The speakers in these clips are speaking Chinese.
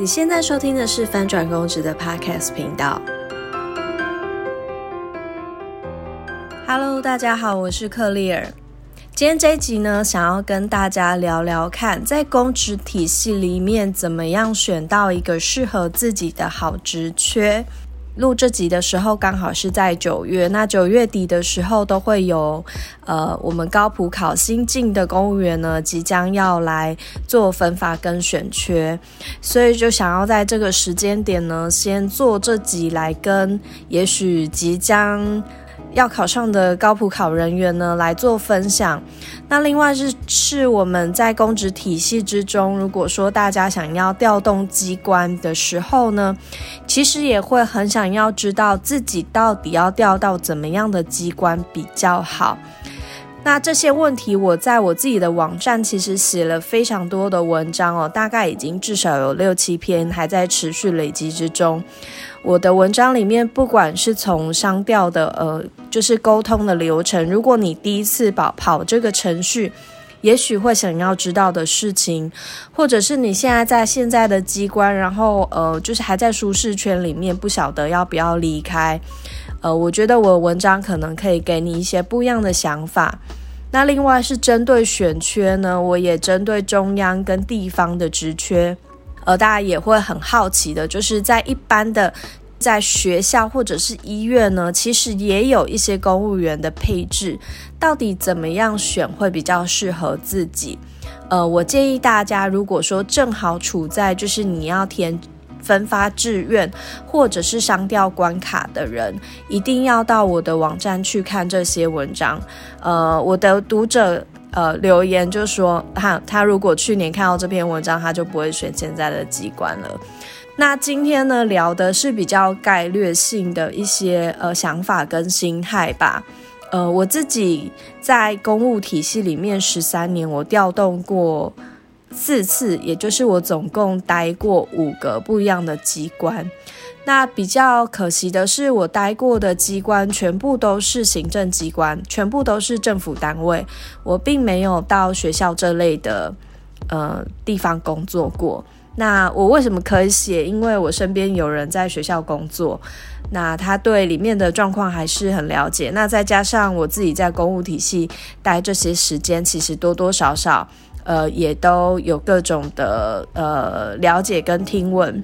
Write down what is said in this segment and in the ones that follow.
你现在收听的是翻转公职的 Podcast 频道。Hello，大家好，我是克利尔。今天这一集呢，想要跟大家聊聊看，在公职体系里面，怎么样选到一个适合自己的好职缺。录这集的时候，刚好是在九月。那九月底的时候，都会有呃，我们高普考新进的公务员呢，即将要来做分发跟选缺，所以就想要在这个时间点呢，先做这集来跟，也许即将。要考上的高普考人员呢来做分享。那另外是是我们在公职体系之中，如果说大家想要调动机关的时候呢，其实也会很想要知道自己到底要调到怎么样的机关比较好。那这些问题，我在我自己的网站其实写了非常多的文章哦，大概已经至少有六七篇，还在持续累积之中。我的文章里面，不管是从商调的呃，就是沟通的流程，如果你第一次跑跑这个程序，也许会想要知道的事情，或者是你现在在现在的机关，然后呃，就是还在舒适圈里面，不晓得要不要离开，呃，我觉得我文章可能可以给你一些不一样的想法。那另外是针对选缺呢，我也针对中央跟地方的职缺。呃，大家也会很好奇的，就是在一般的在学校或者是医院呢，其实也有一些公务员的配置，到底怎么样选会比较适合自己？呃，我建议大家，如果说正好处在就是你要填分发志愿或者是商调关卡的人，一定要到我的网站去看这些文章。呃，我的读者。呃，留言就说他他如果去年看到这篇文章，他就不会选现在的机关了。那今天呢，聊的是比较概略性的一些呃想法跟心态吧。呃，我自己在公务体系里面十三年，我调动过四次，也就是我总共待过五个不一样的机关。那比较可惜的是，我待过的机关全部都是行政机关，全部都是政府单位，我并没有到学校这类的呃地方工作过。那我为什么可以写？因为我身边有人在学校工作，那他对里面的状况还是很了解。那再加上我自己在公务体系待这些时间，其实多多少少呃也都有各种的呃了解跟听闻。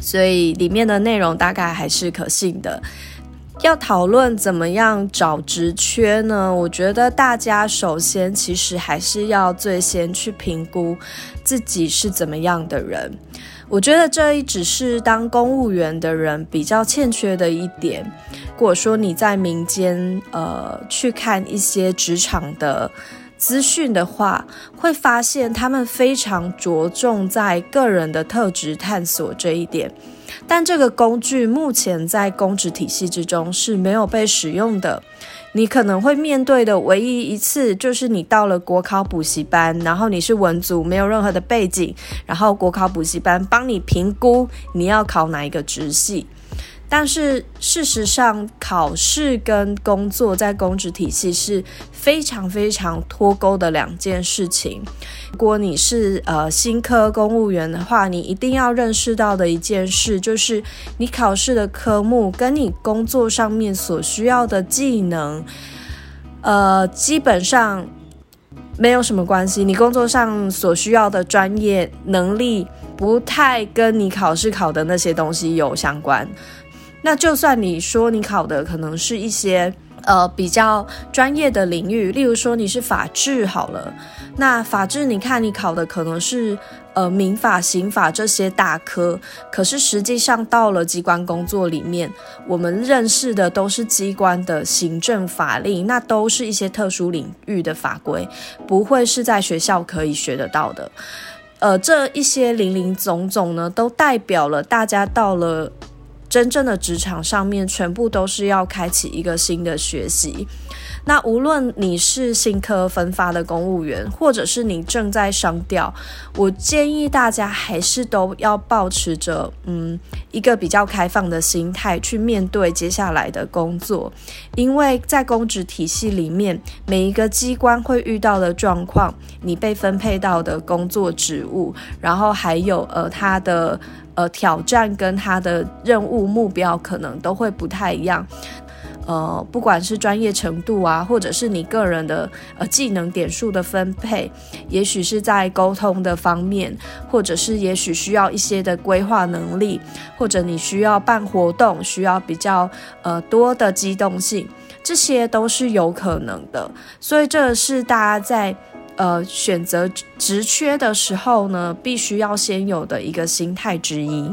所以里面的内容大概还是可信的。要讨论怎么样找职缺呢？我觉得大家首先其实还是要最先去评估自己是怎么样的人。我觉得这一只是当公务员的人比较欠缺的一点。如果说你在民间呃去看一些职场的。资讯的话，会发现他们非常着重在个人的特质探索这一点，但这个工具目前在公职体系之中是没有被使用的。你可能会面对的唯一一次，就是你到了国考补习班，然后你是文组，没有任何的背景，然后国考补习班帮你评估你要考哪一个职系。但是事实上，考试跟工作在公职体系是非常非常脱钩的两件事情。如果你是呃新科公务员的话，你一定要认识到的一件事，就是你考试的科目跟你工作上面所需要的技能，呃，基本上没有什么关系。你工作上所需要的专业能力，不太跟你考试考的那些东西有相关。那就算你说你考的可能是一些呃比较专业的领域，例如说你是法治好了，那法治你看你考的可能是呃民法、刑法这些大科，可是实际上到了机关工作里面，我们认识的都是机关的行政法令，那都是一些特殊领域的法规，不会是在学校可以学得到的。呃，这一些零零总总呢，都代表了大家到了。真正的职场上面，全部都是要开启一个新的学习。那无论你是新科分发的公务员，或者是你正在商调，我建议大家还是都要保持着嗯一个比较开放的心态去面对接下来的工作，因为在公职体系里面，每一个机关会遇到的状况，你被分配到的工作职务，然后还有呃他的呃挑战跟他的任务目标，可能都会不太一样。呃，不管是专业程度啊，或者是你个人的呃技能点数的分配，也许是在沟通的方面，或者是也许需要一些的规划能力，或者你需要办活动，需要比较呃多的机动性，这些都是有可能的。所以这是大家在呃选择职缺的时候呢，必须要先有的一个心态之一。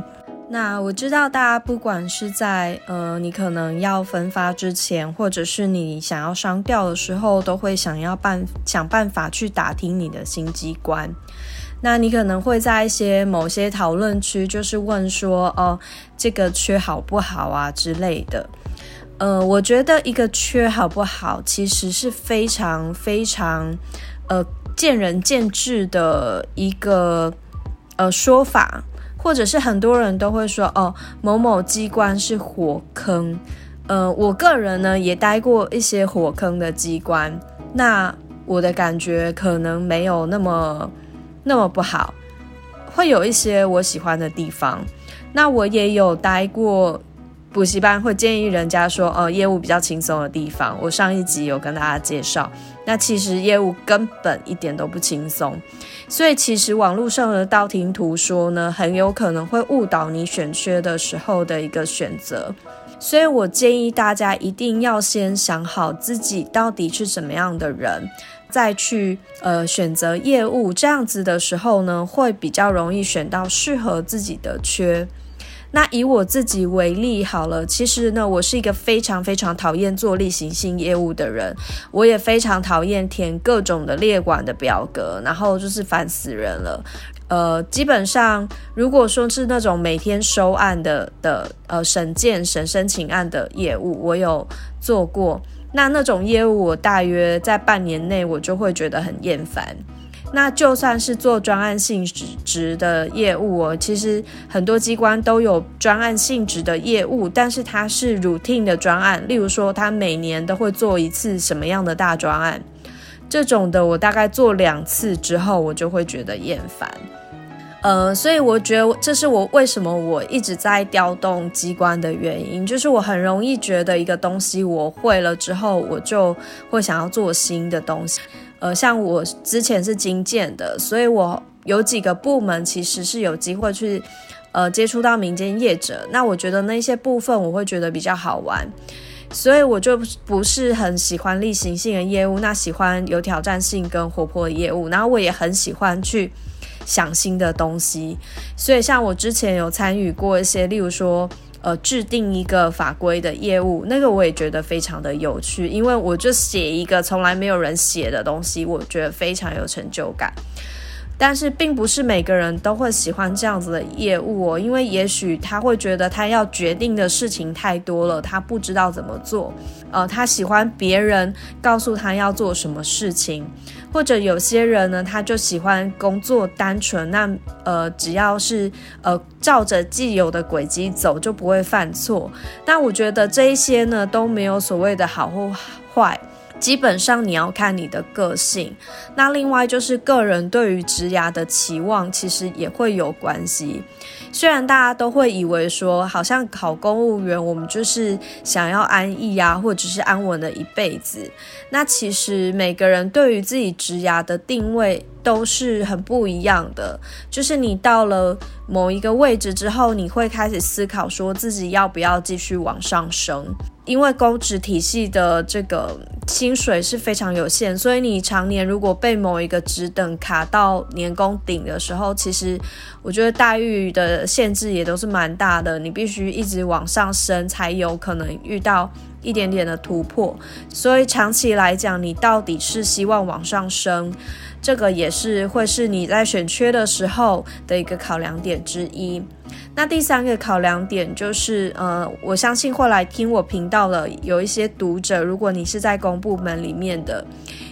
那我知道大家不管是在呃你可能要分发之前，或者是你想要商调的时候，都会想要办想办法去打听你的新机关。那你可能会在一些某些讨论区，就是问说哦这个缺好不好啊之类的。呃，我觉得一个缺好不好，其实是非常非常呃见仁见智的一个呃说法。或者是很多人都会说哦，某某机关是火坑。呃，我个人呢也待过一些火坑的机关，那我的感觉可能没有那么那么不好，会有一些我喜欢的地方。那我也有待过。补习班会建议人家说，呃，业务比较轻松的地方，我上一集有跟大家介绍。那其实业务根本一点都不轻松，所以其实网络上的道听途说呢，很有可能会误导你选缺的时候的一个选择。所以我建议大家一定要先想好自己到底是什么样的人，再去呃选择业务。这样子的时候呢，会比较容易选到适合自己的缺。那以我自己为例好了，其实呢，我是一个非常非常讨厌做例行性业务的人，我也非常讨厌填各种的列管的表格，然后就是烦死人了。呃，基本上如果说是那种每天收案的的呃审件审申请案的业务，我有做过，那那种业务我大约在半年内我就会觉得很厌烦。那就算是做专案性质的业务哦，其实很多机关都有专案性质的业务，但是它是 routine 的专案，例如说它每年都会做一次什么样的大专案，这种的我大概做两次之后，我就会觉得厌烦。呃，所以我觉得这是我为什么我一直在调动机关的原因，就是我很容易觉得一个东西我会了之后，我就会想要做新的东西。呃，像我之前是精建的，所以我有几个部门其实是有机会去呃接触到民间业者。那我觉得那些部分我会觉得比较好玩，所以我就不是很喜欢例行性的业务，那喜欢有挑战性跟活泼的业务。然后我也很喜欢去想新的东西，所以像我之前有参与过一些，例如说。呃，制定一个法规的业务，那个我也觉得非常的有趣，因为我就写一个从来没有人写的东西，我觉得非常有成就感。但是，并不是每个人都会喜欢这样子的业务哦，因为也许他会觉得他要决定的事情太多了，他不知道怎么做。呃，他喜欢别人告诉他要做什么事情，或者有些人呢，他就喜欢工作单纯，那呃，只要是呃照着既有的轨迹走，就不会犯错。但我觉得这一些呢，都没有所谓的好或坏。基本上你要看你的个性，那另外就是个人对于职涯的期望，其实也会有关系。虽然大家都会以为说，好像考公务员，我们就是想要安逸啊，或者是安稳的一辈子。那其实每个人对于自己职涯的定位都是很不一样的。就是你到了某一个位置之后，你会开始思考说自己要不要继续往上升。因为公职体系的这个薪水是非常有限，所以你常年如果被某一个职等卡到年工顶的时候，其实我觉得待遇的限制也都是蛮大的。你必须一直往上升，才有可能遇到一点点的突破。所以长期来讲，你到底是希望往上升，这个也是会是你在选缺的时候的一个考量点之一。那第三个考量点就是，呃，我相信后来听我频道的有一些读者，如果你是在公部门里面的，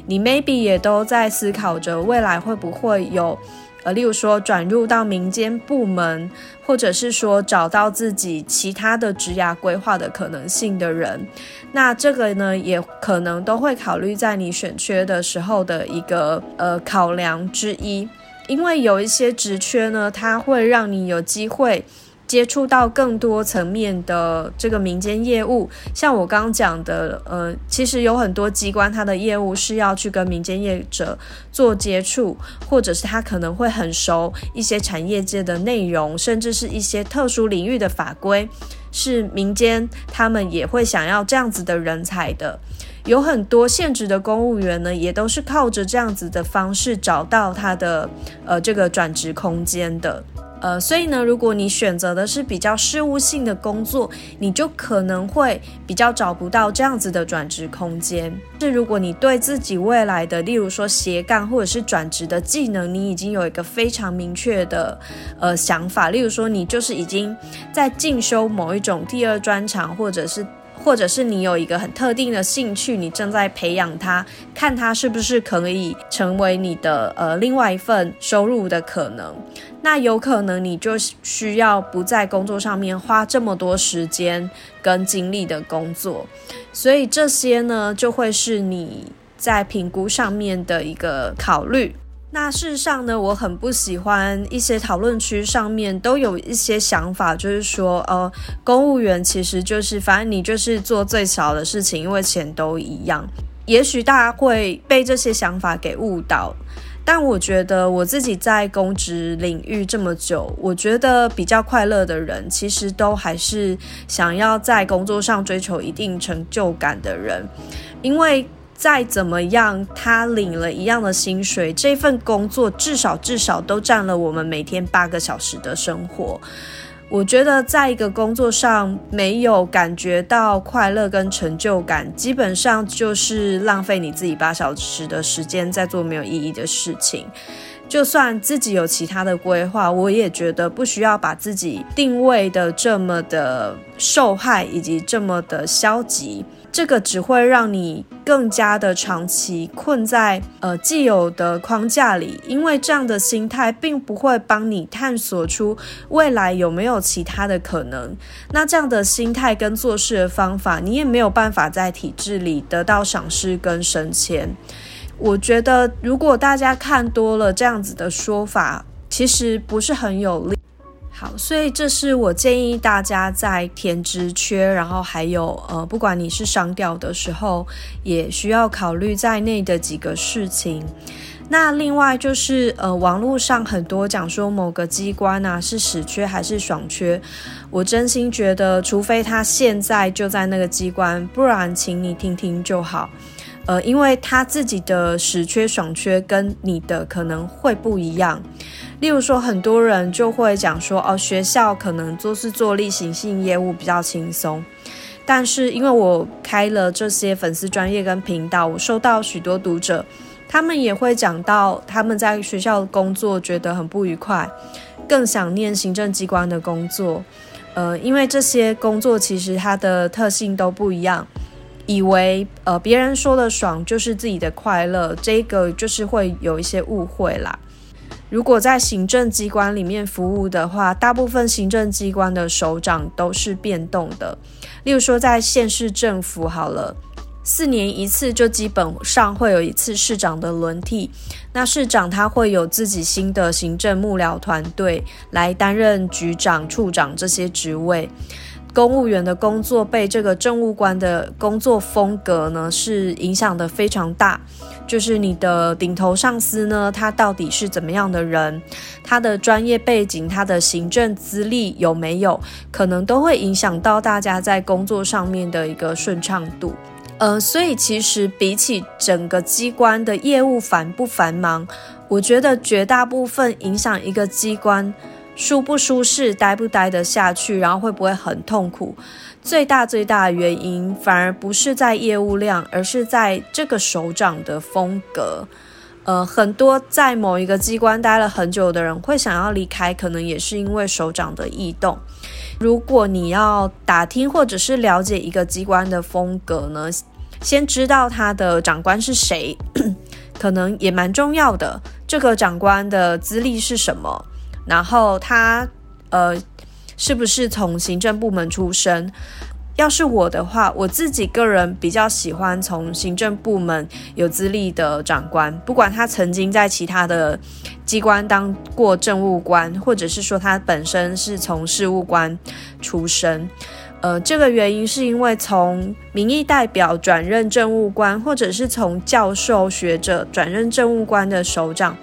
你 maybe 也都在思考着未来会不会有。呃，例如说转入到民间部门，或者是说找到自己其他的职涯规划的可能性的人，那这个呢，也可能都会考虑在你选缺的时候的一个呃考量之一，因为有一些职缺呢，它会让你有机会。接触到更多层面的这个民间业务，像我刚刚讲的，呃，其实有很多机关，它的业务是要去跟民间业者做接触，或者是他可能会很熟一些产业界的内容，甚至是一些特殊领域的法规，是民间他们也会想要这样子的人才的。有很多现职的公务员呢，也都是靠着这样子的方式找到他的呃这个转职空间的。呃，所以呢，如果你选择的是比较事务性的工作，你就可能会比较找不到这样子的转职空间。是如果你对自己未来的，例如说斜杠或者是转职的技能，你已经有一个非常明确的呃想法，例如说你就是已经在进修某一种第二专长，或者是。或者是你有一个很特定的兴趣，你正在培养它，看它是不是可以成为你的呃另外一份收入的可能。那有可能你就需要不在工作上面花这么多时间跟精力的工作，所以这些呢就会是你在评估上面的一个考虑。那事实上呢，我很不喜欢一些讨论区上面都有一些想法，就是说，呃，公务员其实就是反正你就是做最少的事情，因为钱都一样。也许大家会被这些想法给误导，但我觉得我自己在公职领域这么久，我觉得比较快乐的人，其实都还是想要在工作上追求一定成就感的人，因为。再怎么样，他领了一样的薪水，这份工作至少至少都占了我们每天八个小时的生活。我觉得，在一个工作上没有感觉到快乐跟成就感，基本上就是浪费你自己八小时的时间在做没有意义的事情。就算自己有其他的规划，我也觉得不需要把自己定位的这么的受害，以及这么的消极。这个只会让你更加的长期困在呃既有的框架里，因为这样的心态并不会帮你探索出未来有没有其他的可能。那这样的心态跟做事的方法，你也没有办法在体制里得到赏识跟升迁。我觉得，如果大家看多了这样子的说法，其实不是很有利。好，所以这是我建议大家在填职缺，然后还有呃，不管你是商调的时候，也需要考虑在内的几个事情。那另外就是呃，网络上很多讲说某个机关啊是死缺还是爽缺，我真心觉得，除非他现在就在那个机关，不然请你听听就好。呃，因为他自己的实缺爽缺跟你的可能会不一样。例如说，很多人就会讲说，哦，学校可能做是做例行性业务比较轻松，但是因为我开了这些粉丝专业跟频道，我收到许多读者，他们也会讲到他们在学校工作觉得很不愉快，更想念行政机关的工作。呃，因为这些工作其实它的特性都不一样，以为呃别人说的爽就是自己的快乐，这个就是会有一些误会啦。如果在行政机关里面服务的话，大部分行政机关的首长都是变动的。例如说，在县市政府，好了，四年一次就基本上会有一次市长的轮替。那市长他会有自己新的行政幕僚团队来担任局长、处长这些职位。公务员的工作被这个政务官的工作风格呢，是影响的非常大。就是你的顶头上司呢，他到底是怎么样的人？他的专业背景、他的行政资历有没有，可能都会影响到大家在工作上面的一个顺畅度。呃，所以其实比起整个机关的业务繁不繁忙，我觉得绝大部分影响一个机关。舒不舒适，待不待得下去，然后会不会很痛苦？最大最大的原因反而不是在业务量，而是在这个首长的风格。呃，很多在某一个机关待了很久的人会想要离开，可能也是因为首长的异动。如果你要打听或者是了解一个机关的风格呢，先知道他的长官是谁，可能也蛮重要的。这个长官的资历是什么？然后他呃，是不是从行政部门出身？要是我的话，我自己个人比较喜欢从行政部门有资历的长官，不管他曾经在其他的机关当过政务官，或者是说他本身是从事务官出身。呃，这个原因是因为从民意代表转任政务官，或者是从教授学者转任政务官的首长。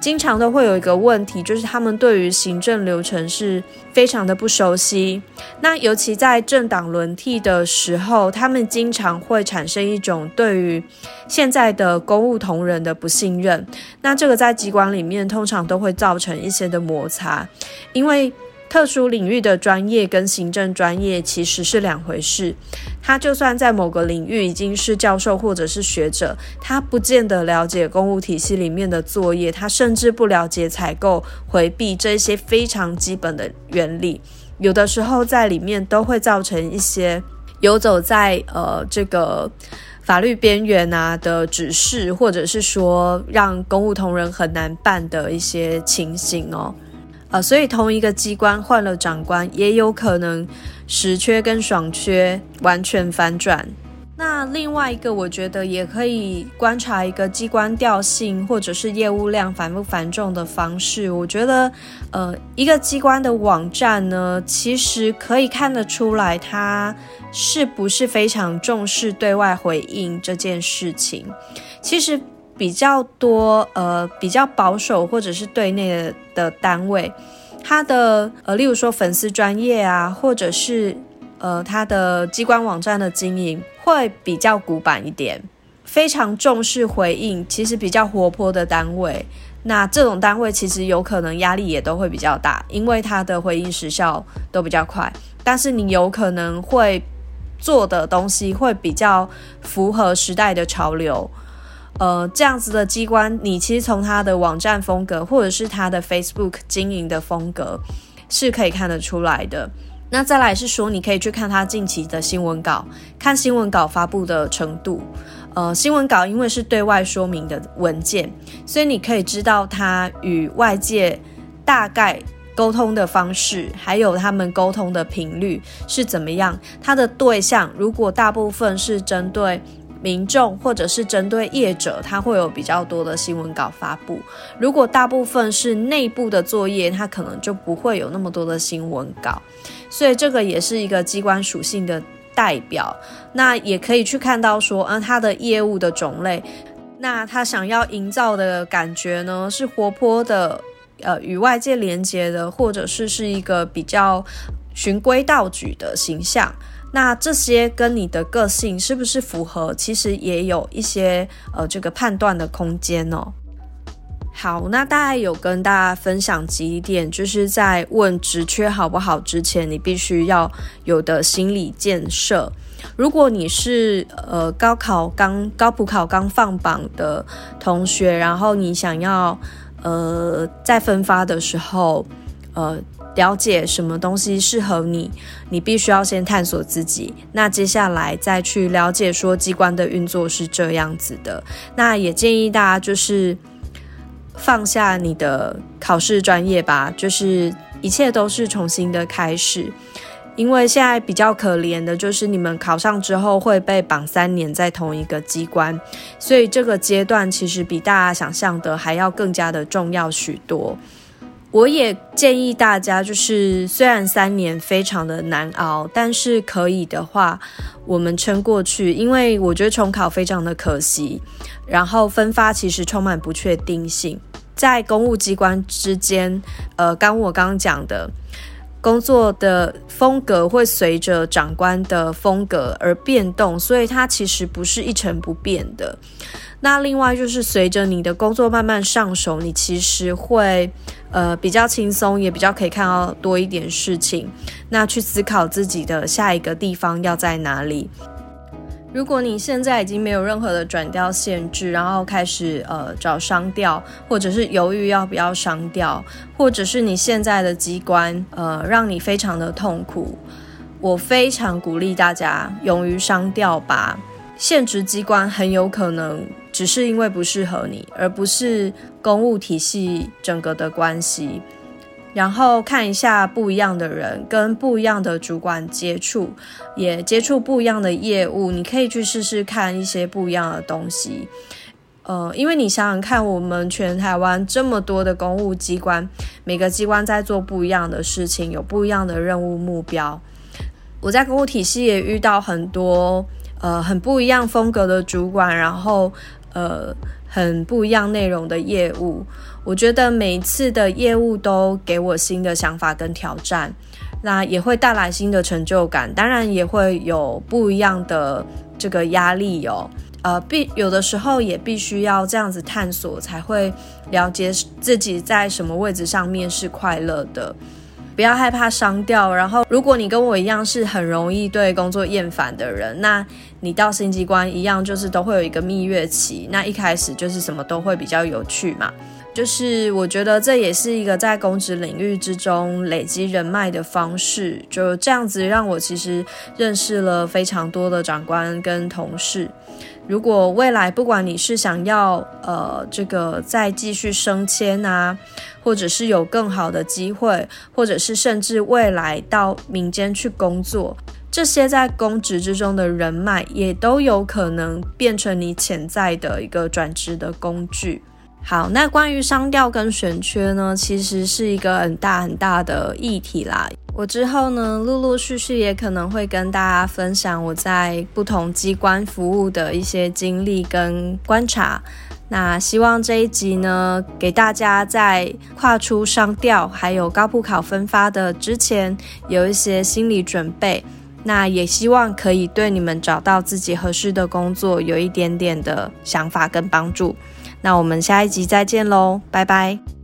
经常都会有一个问题，就是他们对于行政流程是非常的不熟悉。那尤其在政党轮替的时候，他们经常会产生一种对于现在的公务同仁的不信任。那这个在机关里面通常都会造成一些的摩擦，因为。特殊领域的专业跟行政专业其实是两回事。他就算在某个领域已经是教授或者是学者，他不见得了解公务体系里面的作业，他甚至不了解采购、回避这些非常基本的原理。有的时候在里面都会造成一些游走在呃这个法律边缘啊的指示，或者是说让公务同仁很难办的一些情形哦。呃，所以同一个机关换了长官，也有可能实缺跟爽缺完全反转。那另外一个，我觉得也可以观察一个机关调性或者是业务量繁不繁重的方式。我觉得，呃，一个机关的网站呢，其实可以看得出来，它是不是非常重视对外回应这件事情。其实。比较多呃比较保守或者是对内的单位，它的呃例如说粉丝专业啊，或者是呃它的机关网站的经营会比较古板一点，非常重视回应，其实比较活泼的单位，那这种单位其实有可能压力也都会比较大，因为它的回应时效都比较快，但是你有可能会做的东西会比较符合时代的潮流。呃，这样子的机关，你其实从它的网站风格，或者是它的 Facebook 经营的风格，是可以看得出来的。那再来是说，你可以去看他近期的新闻稿，看新闻稿发布的程度。呃，新闻稿因为是对外说明的文件，所以你可以知道他与外界大概沟通的方式，还有他们沟通的频率是怎么样。他的对象如果大部分是针对。民众或者是针对业者，他会有比较多的新闻稿发布。如果大部分是内部的作业，他可能就不会有那么多的新闻稿。所以这个也是一个机关属性的代表。那也可以去看到说，嗯，他的业务的种类，那他想要营造的感觉呢，是活泼的，呃，与外界连接的，或者是是一个比较循规蹈矩的形象。那这些跟你的个性是不是符合？其实也有一些呃这个判断的空间哦。好，那大概有跟大家分享几点，就是在问职缺好不好之前，你必须要有的心理建设。如果你是呃高考刚高普考刚放榜的同学，然后你想要呃在分发的时候呃。了解什么东西适合你，你必须要先探索自己。那接下来再去了解说机关的运作是这样子的。那也建议大家就是放下你的考试专业吧，就是一切都是重新的开始。因为现在比较可怜的就是你们考上之后会被绑三年在同一个机关，所以这个阶段其实比大家想象的还要更加的重要许多。我也建议大家，就是虽然三年非常的难熬，但是可以的话，我们撑过去。因为我觉得重考非常的可惜，然后分发其实充满不确定性，在公务机关之间，呃，刚我刚刚讲的，工作的风格会随着长官的风格而变动，所以它其实不是一成不变的。那另外就是随着你的工作慢慢上手，你其实会呃比较轻松，也比较可以看到多一点事情。那去思考自己的下一个地方要在哪里。如果你现在已经没有任何的转调限制，然后开始呃找商调，或者是犹豫要不要商调，或者是你现在的机关呃让你非常的痛苦，我非常鼓励大家勇于商调吧。现职机关很有可能只是因为不适合你，而不是公务体系整个的关系。然后看一下不一样的人，跟不一样的主管接触，也接触不一样的业务，你可以去试试看一些不一样的东西。呃，因为你想想看，我们全台湾这么多的公务机关，每个机关在做不一样的事情，有不一样的任务目标。我在公务体系也遇到很多呃很不一样风格的主管，然后呃很不一样内容的业务。我觉得每一次的业务都给我新的想法跟挑战，那也会带来新的成就感，当然也会有不一样的这个压力哦。呃，必有的时候也必须要这样子探索，才会了解自己在什么位置上面是快乐的。不要害怕伤掉。然后，如果你跟我一样是很容易对工作厌烦的人，那你到新机关一样，就是都会有一个蜜月期。那一开始就是什么都会比较有趣嘛。就是我觉得这也是一个在公职领域之中累积人脉的方式，就这样子让我其实认识了非常多的长官跟同事。如果未来不管你是想要呃这个再继续升迁啊，或者是有更好的机会，或者是甚至未来到民间去工作，这些在公职之中的人脉也都有可能变成你潜在的一个转职的工具。好，那关于商调跟选缺呢，其实是一个很大很大的议题啦。我之后呢，陆陆续续也可能会跟大家分享我在不同机关服务的一些经历跟观察。那希望这一集呢，给大家在跨出商调还有高普考分发的之前，有一些心理准备。那也希望可以对你们找到自己合适的工作有一点点的想法跟帮助。那我们下一集再见喽，拜拜。